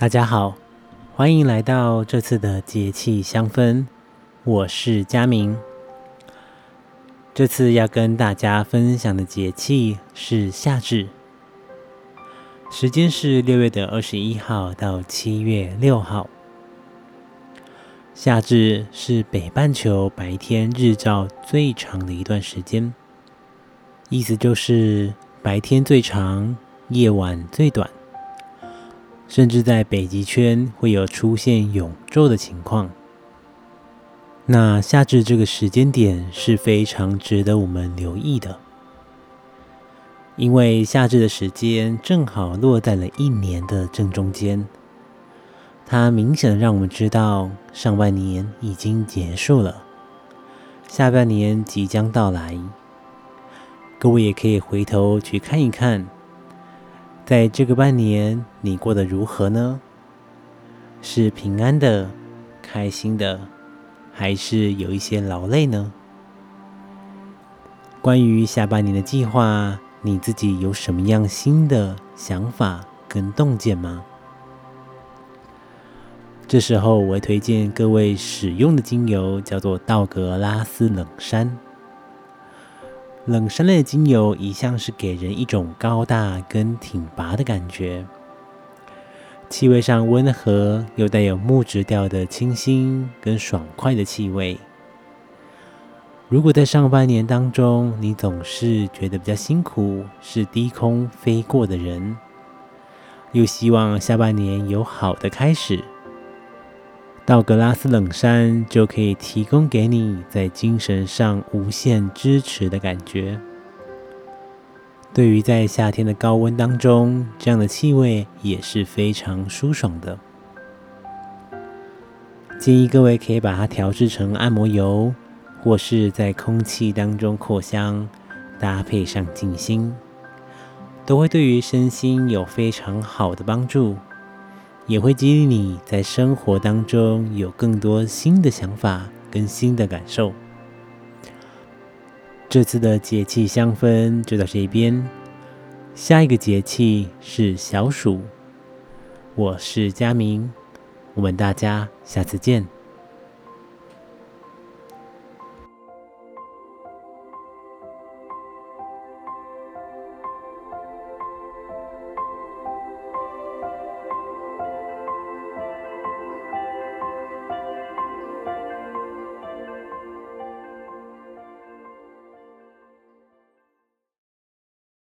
大家好，欢迎来到这次的节气香氛。我是佳明。这次要跟大家分享的节气是夏至，时间是六月的二十一号到七月六号。夏至是北半球白天日照最长的一段时间，意思就是白天最长，夜晚最短。甚至在北极圈会有出现永昼的情况。那夏至这个时间点是非常值得我们留意的，因为夏至的时间正好落在了一年的正中间，它明显的让我们知道上半年已经结束了，下半年即将到来。各位也可以回头去看一看。在这个半年，你过得如何呢？是平安的、开心的，还是有一些劳累呢？关于下半年的计划，你自己有什么样新的想法跟洞见吗？这时候，我会推荐各位使用的精油，叫做道格拉斯冷杉。冷杉类的精油一向是给人一种高大跟挺拔的感觉，气味上温和又带有木质调的清新跟爽快的气味。如果在上半年当中你总是觉得比较辛苦，是低空飞过的人，又希望下半年有好的开始。道格拉斯冷杉就可以提供给你在精神上无限支持的感觉。对于在夏天的高温当中，这样的气味也是非常舒爽的。建议各位可以把它调制成按摩油，或是在空气当中扩香，搭配上静心，都会对于身心有非常好的帮助。也会激励你在生活当中有更多新的想法跟新的感受。这次的节气香氛就到这边，下一个节气是小暑。我是佳明，我们大家下次见。